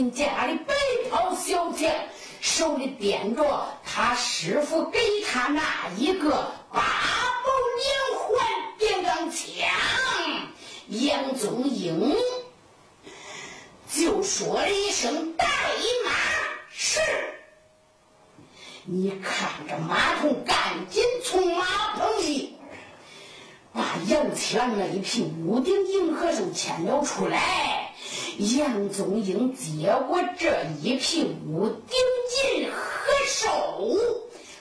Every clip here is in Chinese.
银盔银甲的白袍小将，手里掂着他师傅给他那一个八宝连环电钢枪，杨宗英就说了一声：“带马是。”你看着马童赶紧从马棚里把杨七郎那一瓶屋顶银河寿牵了出来。杨宗英接过这一瓶屋顶进荷手，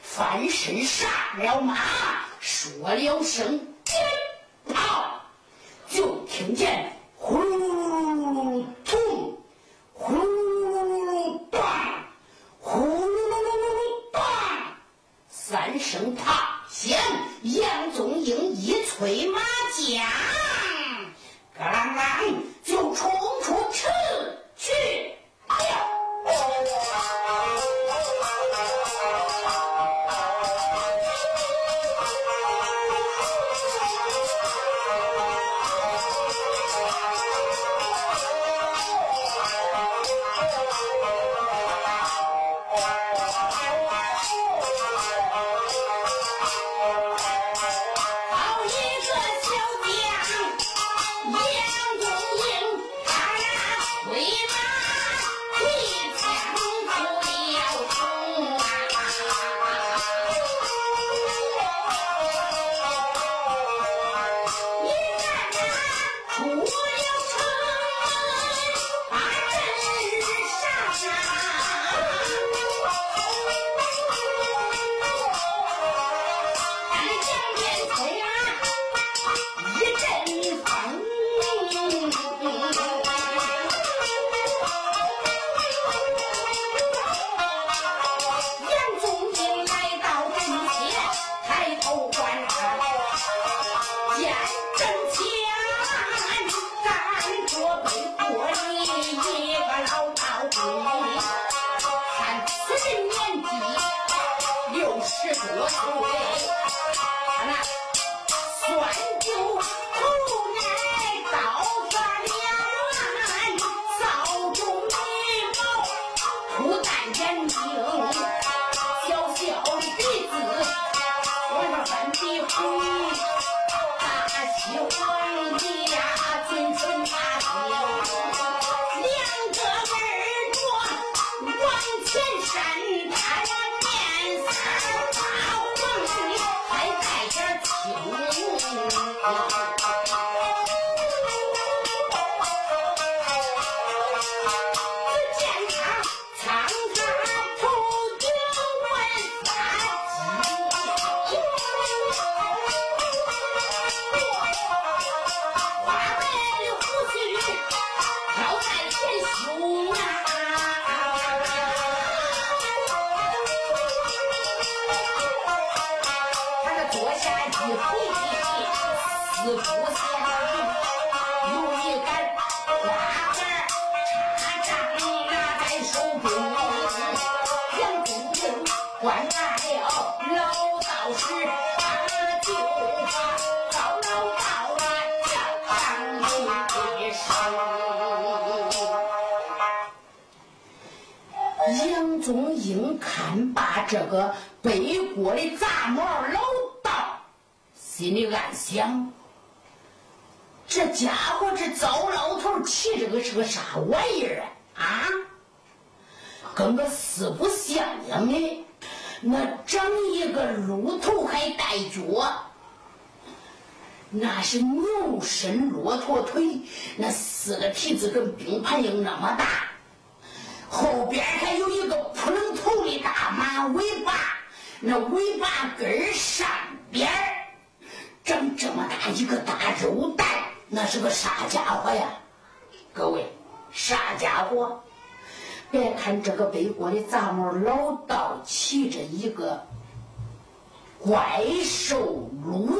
翻身上了马，说了声“鞭炮”，就听见看罢这个背锅的杂毛老道，心里暗想：这家伙这糟老头骑这个是个啥玩意儿啊？啊，跟个四不像样的，那长一个鹿头还带脚，那是牛身骆驼腿，那四个蹄子跟冰盘硬那么大。后边还有一个扑棱头的大马尾巴，那尾巴根上边儿长这么大一个大肉蛋，那是个啥家伙呀？各位，啥家伙？别看这个背锅的杂毛老道骑着一个怪兽鹿，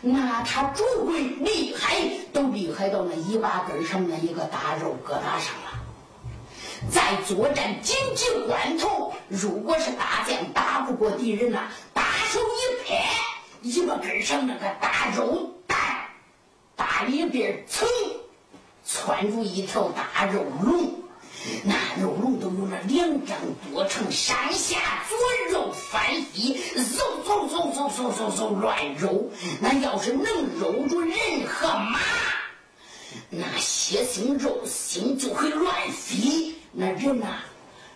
那他主贵厉害，都厉害到那尾巴根上那一个大肉疙瘩上了。在作战紧急关头，如果是大将打不过敌人呐、大手一拍，尾巴根上那个大肉蛋，大里边层窜出一条大肉龙，那肉龙都有了两丈多长，上下左右翻飞，嗖嗖嗖嗖嗖嗖嗖乱揉。那要是能揉住人和马，那血腥肉腥就会乱飞，那人呐，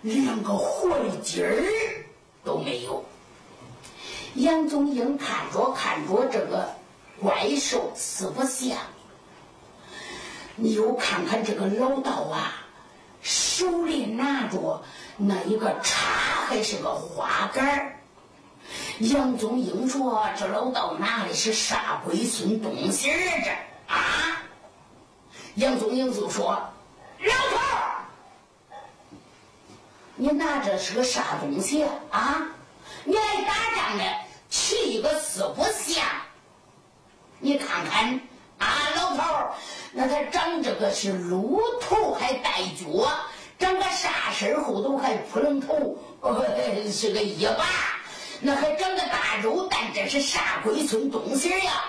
连个活的劲儿都没有。杨宗英看着看着这个怪兽四不像，你又看看这个老道啊，手里拿着那一个叉，还是个花杆杨宗英说：“这老道拿的是啥龟孙东西儿？这啊？”杨宗英就说：“老头你拿着是个啥东西啊？你来打仗的？”骑一个四不像，你看看啊，老头儿，那他长这个是鹿头还带角，长个啥身后头还扑棱头，是个一把，那还长个大肉蛋，这是啥龟孙东西呀？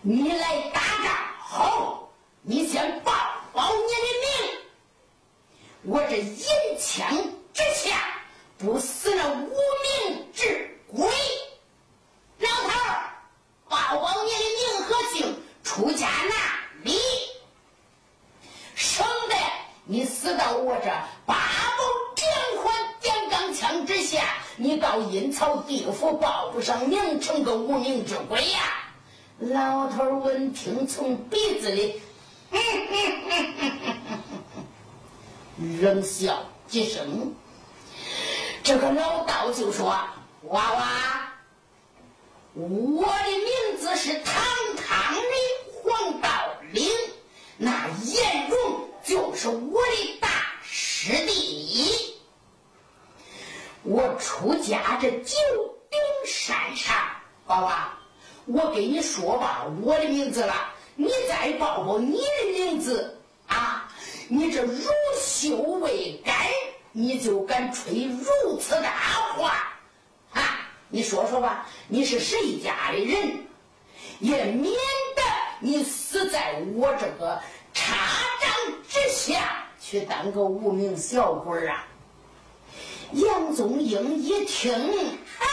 你来打仗好，你先报报你的名，我这银枪之下不死了无名之。鬼，老头儿，报报你的名和姓，出家哪里？省得你死到我这八宝点环电钢枪之下，你到阴曹地府报不上名，成个无名之鬼呀！老头闻听，从鼻子里冷笑几声。这个老道就说。娃娃，我的名字是堂堂的黄道陵，那颜荣就是我的大师弟。我出家这九鼎山上，娃娃，我给你说吧，我的名字了，你再报报你的名字啊！你这如臭未干，你就敢吹如此大话？啊你说说吧，你是谁家的人？也免得你死在我这个插掌之下，去当个无名小鬼啊！杨宗英一听，啊，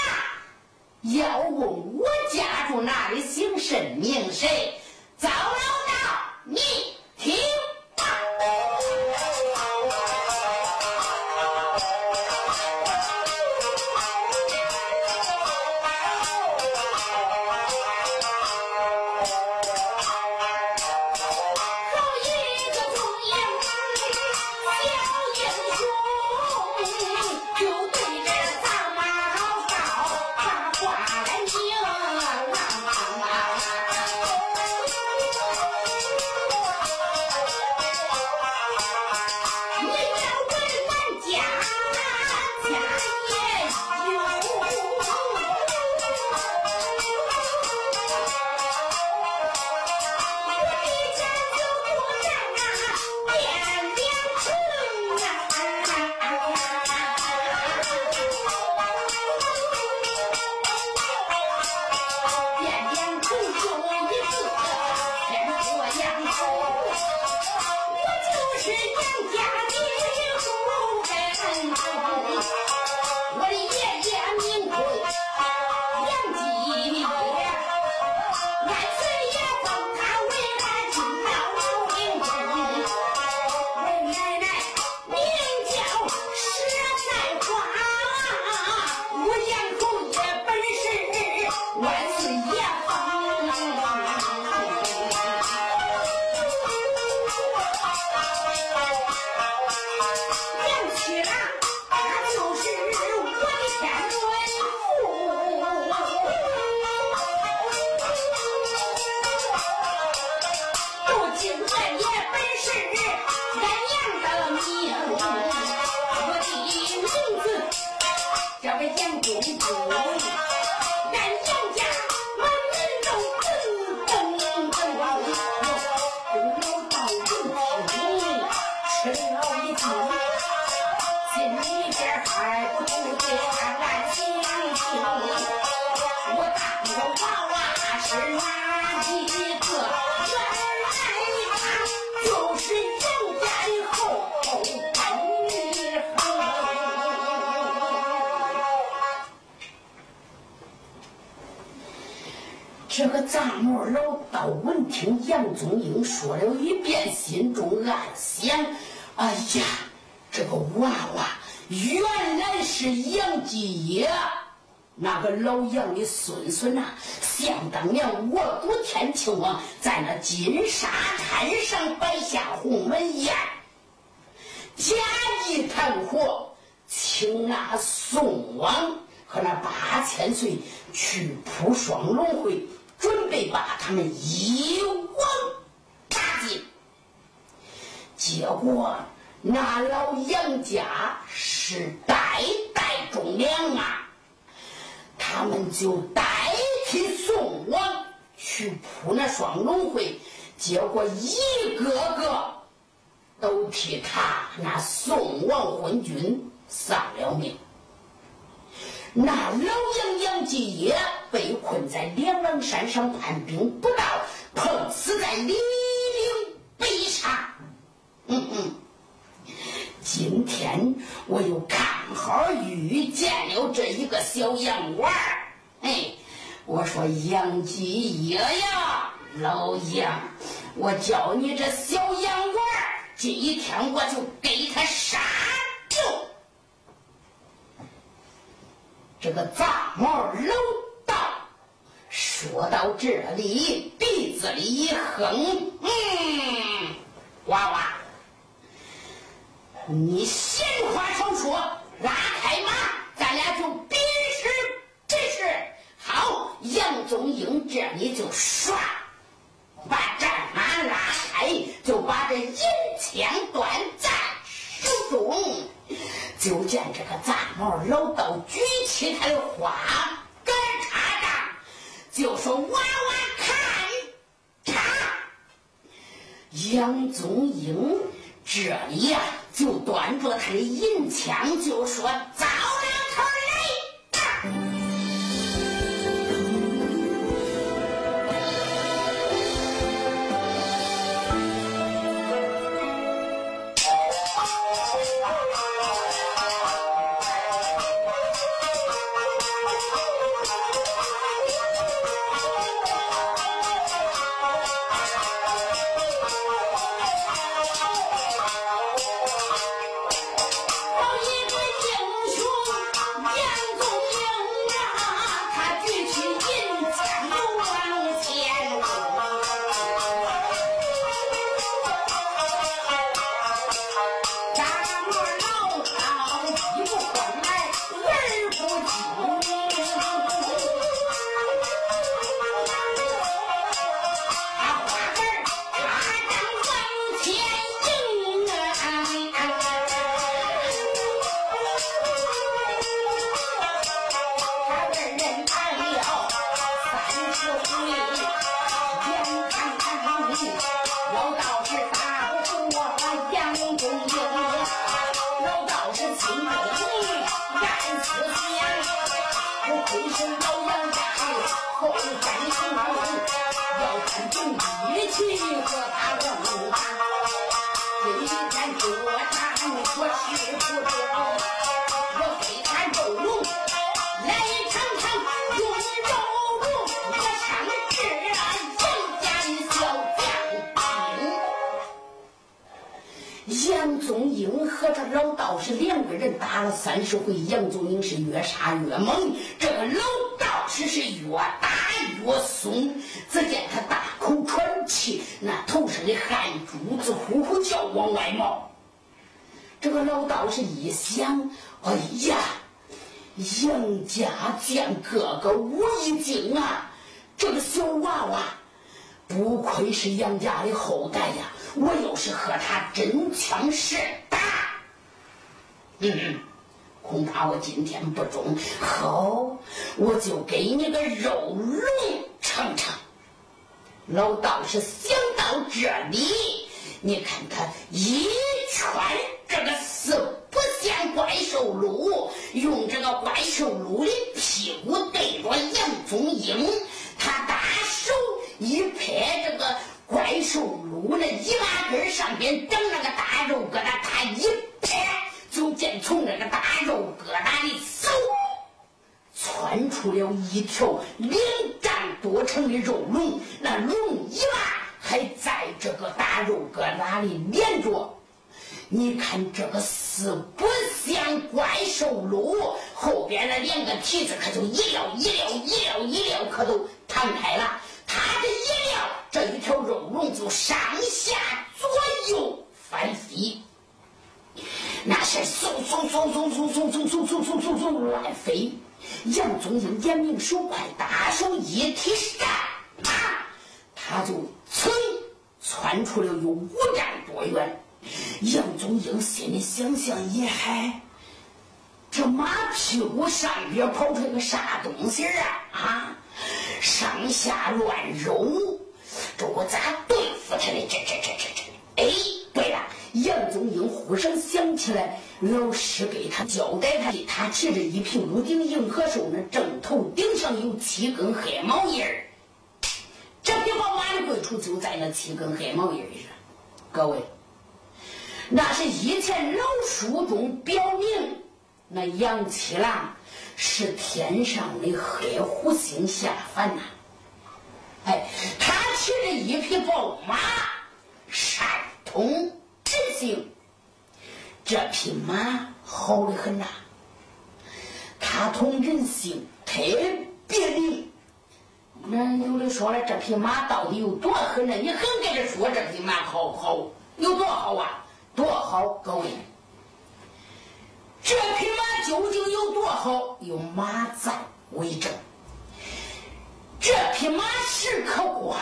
要问我家住哪里，姓甚名谁？糟老道，你听杨宗英说了一遍，心中暗想：“哎呀，这个娃娃原来是杨继业，那个老杨的孙孙呐！想当年我主天庆王在那金沙滩上摆下鸿门宴，假意谈火，请那宋王和那八千岁去扑双龙会。”准备把他们一网打尽，结果那老杨家是代代忠良啊，他们就代替宋王去扑那双龙会，结果一个个都替他那宋王昏君丧了命。那老杨杨继业被困在两狼山上，叛兵不到，碰死在李陵北上。嗯嗯，今天我又刚好遇见了这一个小杨娃儿。哎，我说杨继业呀，老杨，我叫你这小杨娃儿，今天我就给他杀这个杂毛老道说到这里，鼻子里一哼：“嗯，娃娃，你闲话少说，拉开马，咱俩就比试比试。好，杨宗英这里就唰，把战马拉开，就把这银枪端在就中。”就见这个杂毛老道举起他的花杆叉杖，就说：“娃娃看，叉！”杨宗英这里呀，就端着他的银枪，就说：“糟打了三十回，杨宗英是越杀越猛，这个老道士是越打越松。只见他大口喘气，那头上的汗珠子呼呼叫往外冒。这个老道士一想：哎呀，杨家见哥哥武艺精啊，这个小娃娃不愧是杨家的后代呀！我要是和他真枪实，嗯嗯。恐怕我今天不中，好，我就给你个肉龙尝尝。老道士想到这里，你看他一圈这个四不像怪兽鹿，用这个怪兽鹿的屁股对着杨宗英，他大手一拍这个怪兽撸那尾巴根上边长那个大肉疙瘩，他一，就见从那个大肉疙瘩里嗖窜出了一条两丈多长的肉龙，那龙尾巴还在这个大肉疙瘩里连着。你看这个四不像怪兽鹿，后边那两个蹄子可就一撩一撩一撩一撩，可都弹开了。它这一撩，这一条肉龙就上下左右翻飞，那是嗖嗖嗖嗖嗖嗖嗖嗖嗖嗖嗖乱飞。杨宗英眼明手快，大手一提扇，啪，他就噌窜出了有五丈多远。杨宗英心里想想：“也嗨，这马屁股上边跑出个啥东西啊？啊，上下乱揉，这我咋对付他呢？这这这这这！哎，杨宗英忽然想起来，老师给他交代他的，他骑着一匹鹿顶银河兽，那正头顶上有七根黑毛印儿。这匹宝马的贵处就在那七根黑毛印上，各位。”那是以前老书中表明，那杨七郎是天上的黑虎星下凡呐。哎，他骑着一匹宝马，善通这匹马好的很呐，它同人性特别灵。那有的说了，这匹马到底有多狠呢？你横跟着说，这匹马好好？有多好啊？多好，各位！这匹马究竟有多好？有马在为证。这匹马是可夸，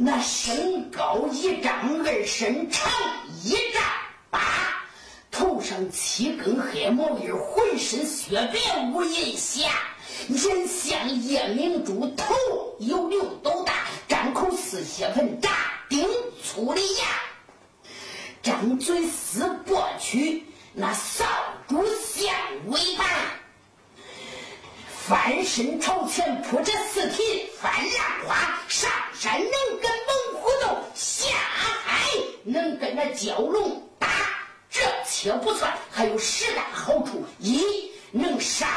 那身高一丈二，身长一丈八，头上七根黑毛印，浑身雪白无银瑕，人像夜明珠，头有六斗大，张口似血盆，扎钉粗的牙。张嘴似簸箕，那扫帚像尾巴，翻身朝前扑着四蹄翻浪花，上山能跟猛虎斗，下海能跟那蛟龙打。这且不算，还有十大好处：一能上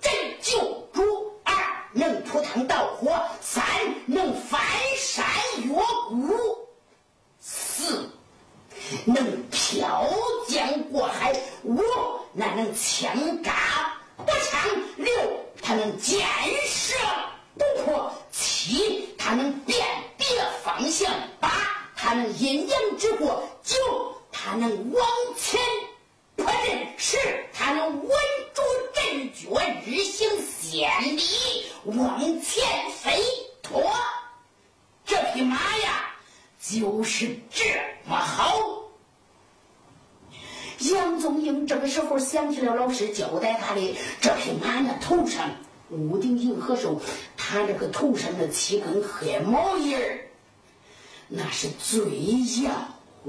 阵救主；二能赴汤蹈火；三能翻山越谷；四。能漂江过海，五那能枪扎不枪，六他能箭射不破，七他能辨别方向，八他能阴阳之过，九他能往前破阵，十他能稳住阵脚，日行千里往前飞脱。这匹马呀！就是这么好。杨宗英这个时候想起了老师交代他的这匹马，那头上屋顶银河兽，他这个头上的七根黑毛印儿，那是最要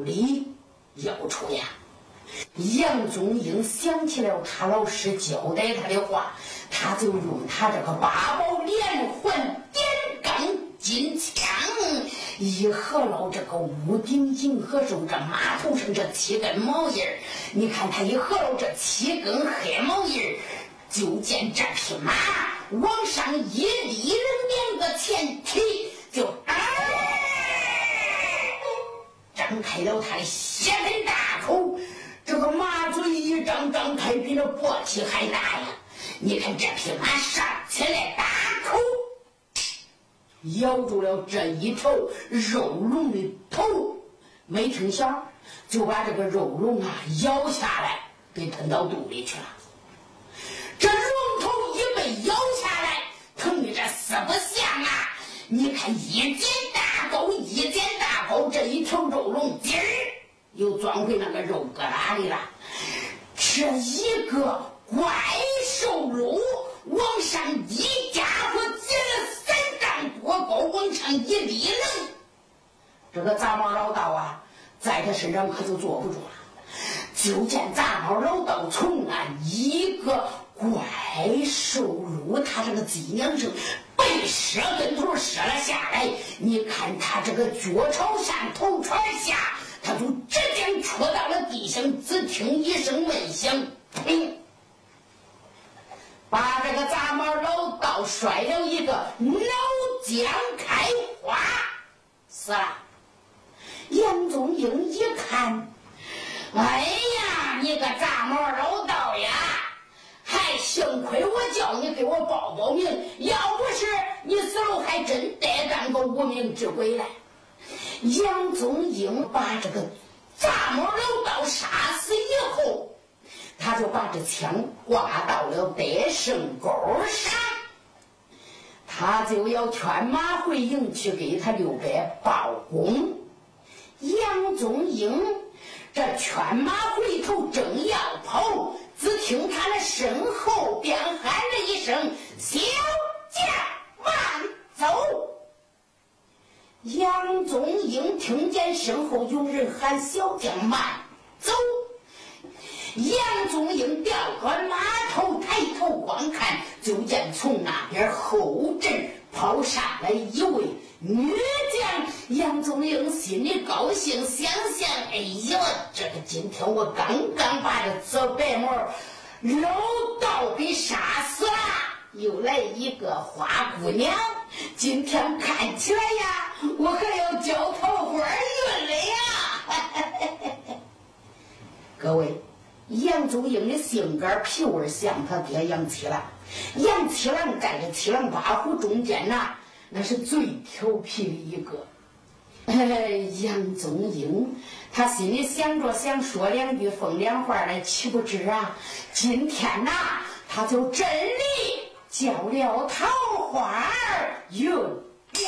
的。要处呀。杨宗英想起了他老师交代他的。话，他就用他这个八宝连环点钢金枪。一合了这个屋顶银河兽，这马头上这七根毛印儿，你看他一合了这七根黑毛印儿，就见这匹马往上一立了两个前蹄，就张开了他的血盆大口，这个马嘴一张张开，比那簸箕还大呀！你看这匹马上起来大口。咬住了这一条肉龙的头，没成想就把这个肉龙啊咬下来，给吞到肚里去了。这龙头一被咬，这不像啊！你看一剪大钩，一剪大钩，这一条肉龙今儿又钻回那个肉疙瘩里了。这一个怪兽龙往上一家伙接了三丈。多高往上一立楞，这个杂毛老道啊，在他身上可就坐不住了。就见杂毛老道从那一个怪兽鹿，他这个脊梁上，被蛇跟头射了下来。你看他这个脚朝上，头朝下，他就直接戳到了地上。只听一声闷响，砰！把这个杂毛老道摔了一个脑浆开花，死了。杨宗英一看，哎呀，你个杂毛老道呀！还幸亏我叫你给我报报名，要不是你死了，还真得当个无名之鬼来。杨宗英把这个杂毛老道杀死以后，他就把这枪挂到了德胜沟上，他就要劝马回营去给他刘伯报功。杨宗英这劝马回头正要跑，只听他的身后边喊了一声：“小将慢走！”杨宗英听见身后有人喊：“小将慢走！”杨宗英调转马头，抬头观看，就见从那边后阵跑上来一位。女将杨宗英心里高兴，想想：哎呀，这个今天我刚刚把这紫白毛老道给杀死了，又来一个花姑娘，今天看起来呀，我还要交桃花运了呀！各位，杨宗英的性格皮味像他爹杨七郎，杨七郎在这七郎八虎中间呐。那是最调皮的一个，杨宗英，他心里想着想说两句风凉话来，岂不知啊，今天呐，他就真的叫了桃花运了这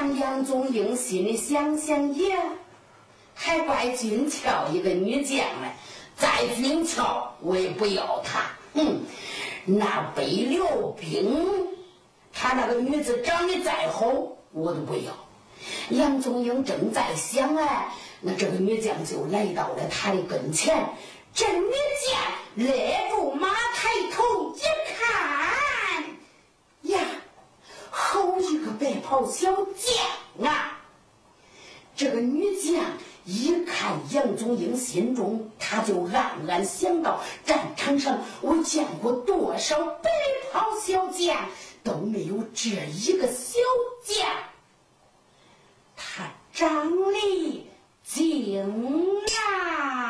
女将杨宗英心里想想也，还怪俊俏一个女将嘞，再俊俏我也不要她。嗯，那北辽兵，他那个女子长得再好，我都不要。杨宗英正在想哎，那这个女将就来到了他的跟前。这女将勒住马，抬头一看，呀，好一个白袍小将啊！这个女将一看杨宗英，心中他就暗暗想到：战场上我见过多少白袍小将，都没有这一个小将。他长得精啊！